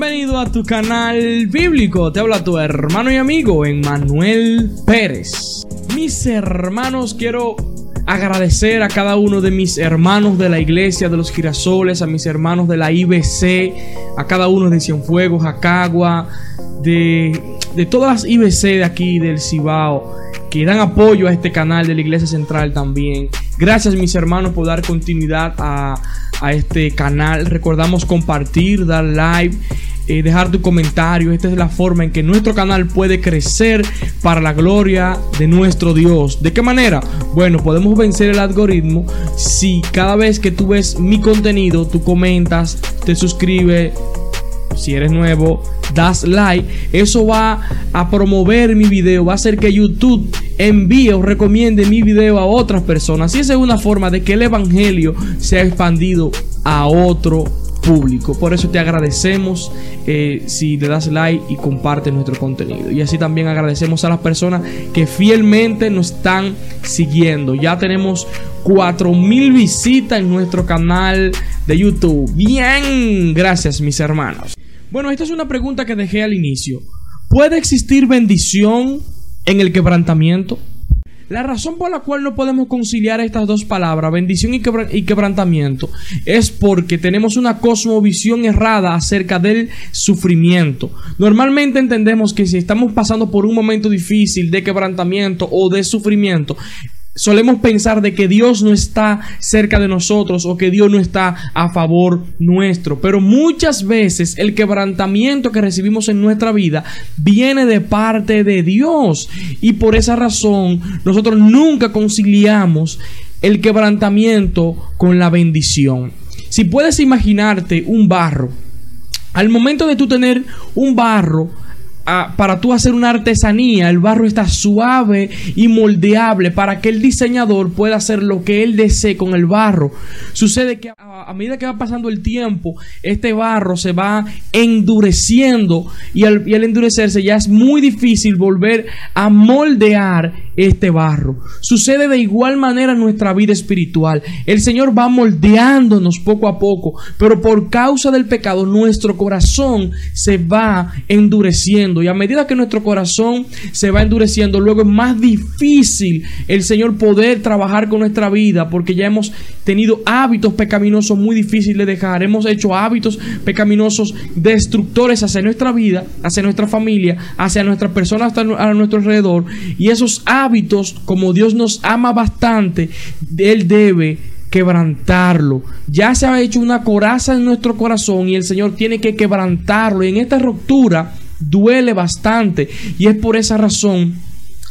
Bienvenido a tu canal bíblico. Te habla tu hermano y amigo Emmanuel Pérez. Mis hermanos, quiero agradecer a cada uno de mis hermanos de la iglesia de los girasoles, a mis hermanos de la IBC, a cada uno de Cienfuegos, Acagua, de, de todas las IBC de aquí del Cibao que dan apoyo a este canal de la Iglesia Central también. Gracias mis hermanos por dar continuidad a, a este canal. Recordamos compartir, dar like. Eh, dejar tu comentario. Esta es la forma en que nuestro canal puede crecer para la gloria de nuestro Dios. ¿De qué manera? Bueno, podemos vencer el algoritmo si cada vez que tú ves mi contenido, tú comentas, te suscribes, si eres nuevo, das like, eso va a promover mi video, va a hacer que YouTube envíe o recomiende mi video a otras personas. Y esa es una forma de que el evangelio sea expandido a otro público. Por eso te agradecemos eh, si le das like y comparte nuestro contenido. Y así también agradecemos a las personas que fielmente nos están siguiendo. Ya tenemos 4000 visitas en nuestro canal de YouTube. Bien, gracias mis hermanos. Bueno, esta es una pregunta que dejé al inicio. ¿Puede existir bendición en el quebrantamiento? La razón por la cual no podemos conciliar estas dos palabras, bendición y, quebrantamiento, es porque tenemos una cosmovisión errada acerca del sufrimiento. Normalmente entendemos que si estamos pasando por un momento difícil de quebrantamiento o de sufrimiento, solemos pensar de que Dios no está cerca de nosotros o que Dios no está a favor nuestro. Pero muchas veces el quebrantamiento que recibimos en nuestra vida viene de parte de Dios. Y por esa razón nosotros nunca conciliamos el quebrantamiento con la bendición. Si puedes imaginarte un barro, al momento de tú tener un barro, para tú hacer una artesanía, el barro está suave y moldeable para que el diseñador pueda hacer lo que él desee con el barro. Sucede que a, medida que va pasando el tiempo, este barro se va endureciendo y al, y al endurecerse ya es muy difícil volver a moldear este barro. Sucede de igual manera en nuestra vida espiritual. El Señor va moldeándonos poco a poco, pero por causa del pecado nuestro corazón se va endureciendo y a medida que nuestro corazón se va endureciendo, luego es más difícil el Señor poder trabajar con nuestra vida porque ya hemos tenido hábitos pecaminosos muy difíciles de dejar. Hemos hecho hábitos pecaminosos destructores hacia nuestra vida, hacia nuestra familia, hacia nuestras personas a nuestro alrededor. Y esos hábitos, como Dios nos ama bastante, Él debe quebrantarlo. Ya se ha hecho una coraza en nuestro corazón y el Señor tiene que quebrantarlo. Y en esta ruptura duele bastante y es por esa razón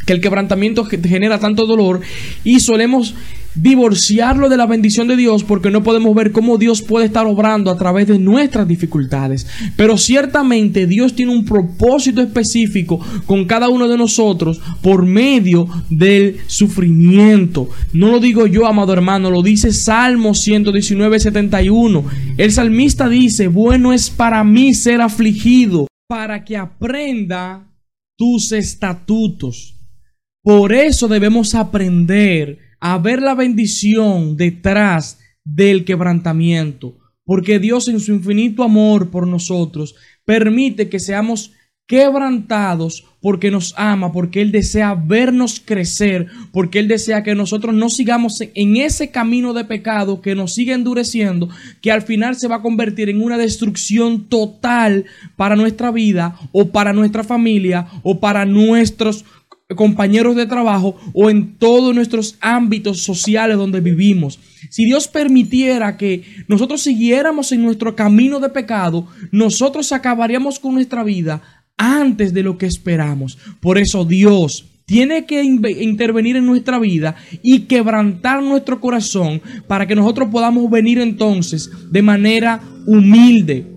que el quebrantamiento genera tanto dolor y solemos divorciarlo de la bendición de Dios porque no podemos ver cómo Dios puede estar obrando a través de nuestras dificultades. Pero ciertamente Dios tiene un propósito específico con cada uno de nosotros por medio del sufrimiento. No lo digo yo, amado hermano, lo dice Salmo 119, 71. El salmista dice, bueno es para mí ser afligido para que aprenda tus estatutos. Por eso debemos aprender a ver la bendición detrás del quebrantamiento, porque Dios en su infinito amor por nosotros permite que seamos quebrantados porque nos ama, porque Él desea vernos crecer, porque Él desea que nosotros no sigamos en ese camino de pecado que nos sigue endureciendo, que al final se va a convertir en una destrucción total para nuestra vida o para nuestra familia o para nuestros compañeros de trabajo o en todos nuestros ámbitos sociales donde vivimos. Si Dios permitiera que nosotros siguiéramos en nuestro camino de pecado, nosotros acabaríamos con nuestra vida antes de lo que esperamos. Por eso Dios tiene que intervenir en nuestra vida y quebrantar nuestro corazón para que nosotros podamos venir entonces de manera humilde.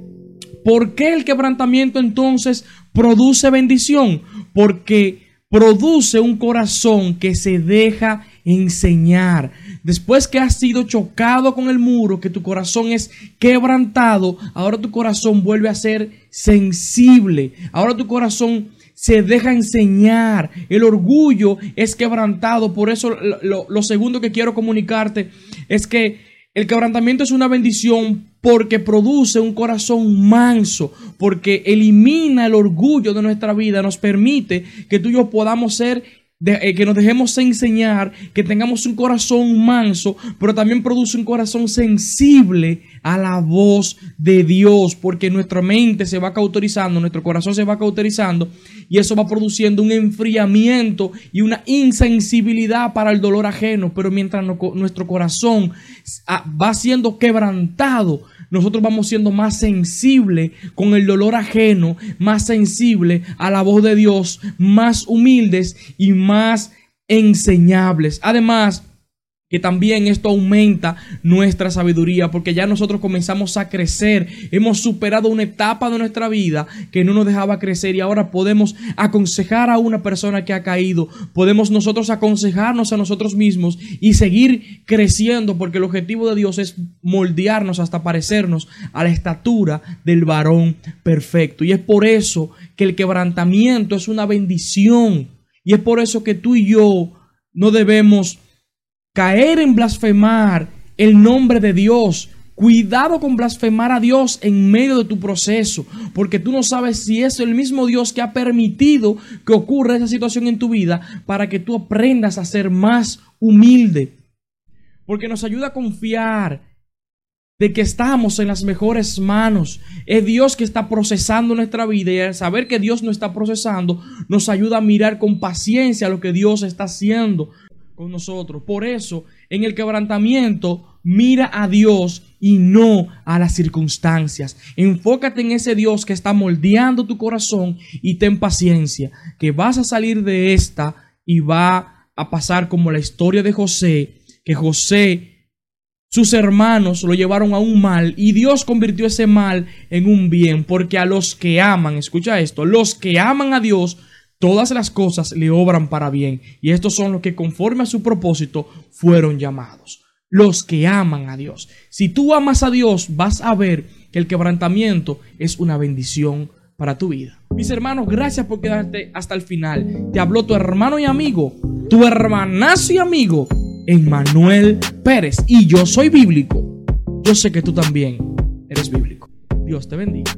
¿Por qué el quebrantamiento entonces produce bendición? Porque produce un corazón que se deja enseñar. Después que has sido chocado con el muro, que tu corazón es quebrantado, ahora tu corazón vuelve a ser sensible. Ahora tu corazón se deja enseñar. El orgullo es quebrantado. Por eso lo, segundo que quiero comunicarte es que el quebrantamiento es una bendición porque produce un corazón manso, porque elimina el orgullo de nuestra vida, nos permite que tú y yo podamos ser eh, que nos dejemos enseñar, que tengamos un corazón manso, pero también produce un corazón sensible a la voz de Dios, porque nuestra mente se va cauterizando, nuestro corazón se va cauterizando y eso va produciendo un enfriamiento y una insensibilidad para el dolor ajeno, pero mientras nuestro corazón ah, va siendo quebrantado, nosotros vamos siendo más sensibles con el dolor ajeno, más sensibles a la voz de Dios, más humildes y más enseñables. Además, que también esto aumenta nuestra sabiduría porque ya nosotros comenzamos a crecer, hemos superado una etapa de nuestra vida que no nos dejaba crecer y ahora podemos aconsejar a una persona que ha caído, podemos nosotros aconsejarnos a nosotros mismos y seguir creciendo porque el objetivo de Dios es moldearnos hasta parecernos a la estatura del varón perfecto. Y es por eso que el quebrantamiento es una bendición. Y es por eso que tú y yo no debemos caer en blasfemar el nombre de Dios. Cuidado con blasfemar a Dios en medio de tu proceso, porque tú no sabes si es el mismo Dios que ha permitido que ocurra esa situación en tu vida para que tú aprendas a ser más humilde. Porque nos ayuda a confiar de que estamos en las mejores manos. Es Dios que está procesando nuestra vida y al saber que Dios no está procesando, nos ayuda a mirar con paciencia lo que Dios está haciendo con nosotros. Por eso, en el quebrantamiento, mira a Dios y no a las circunstancias. Enfócate en ese Dios que está moldeando tu corazón y ten paciencia, que vas a salir de esta y va a pasar como la historia de José, que José, sus hermanos lo llevaron a un mal y Dios convirtió ese mal en un bien, porque a los que aman, escucha esto, los que aman a Dios, todas las cosas le obran para bien, y estos son los que conforme a su propósito fueron llamados, los que aman a Dios. Si tú amas a Dios, vas a ver que el quebrantamiento es una bendición para tu vida. Mis hermanos, gracias por quedarte hasta el final. Te habló tu hermano y amigo, tu hermanazo y amigo, Emmanuel Pérez. Y yo soy bíblico. Yo sé que tú también eres bíblico. Dios te bendiga.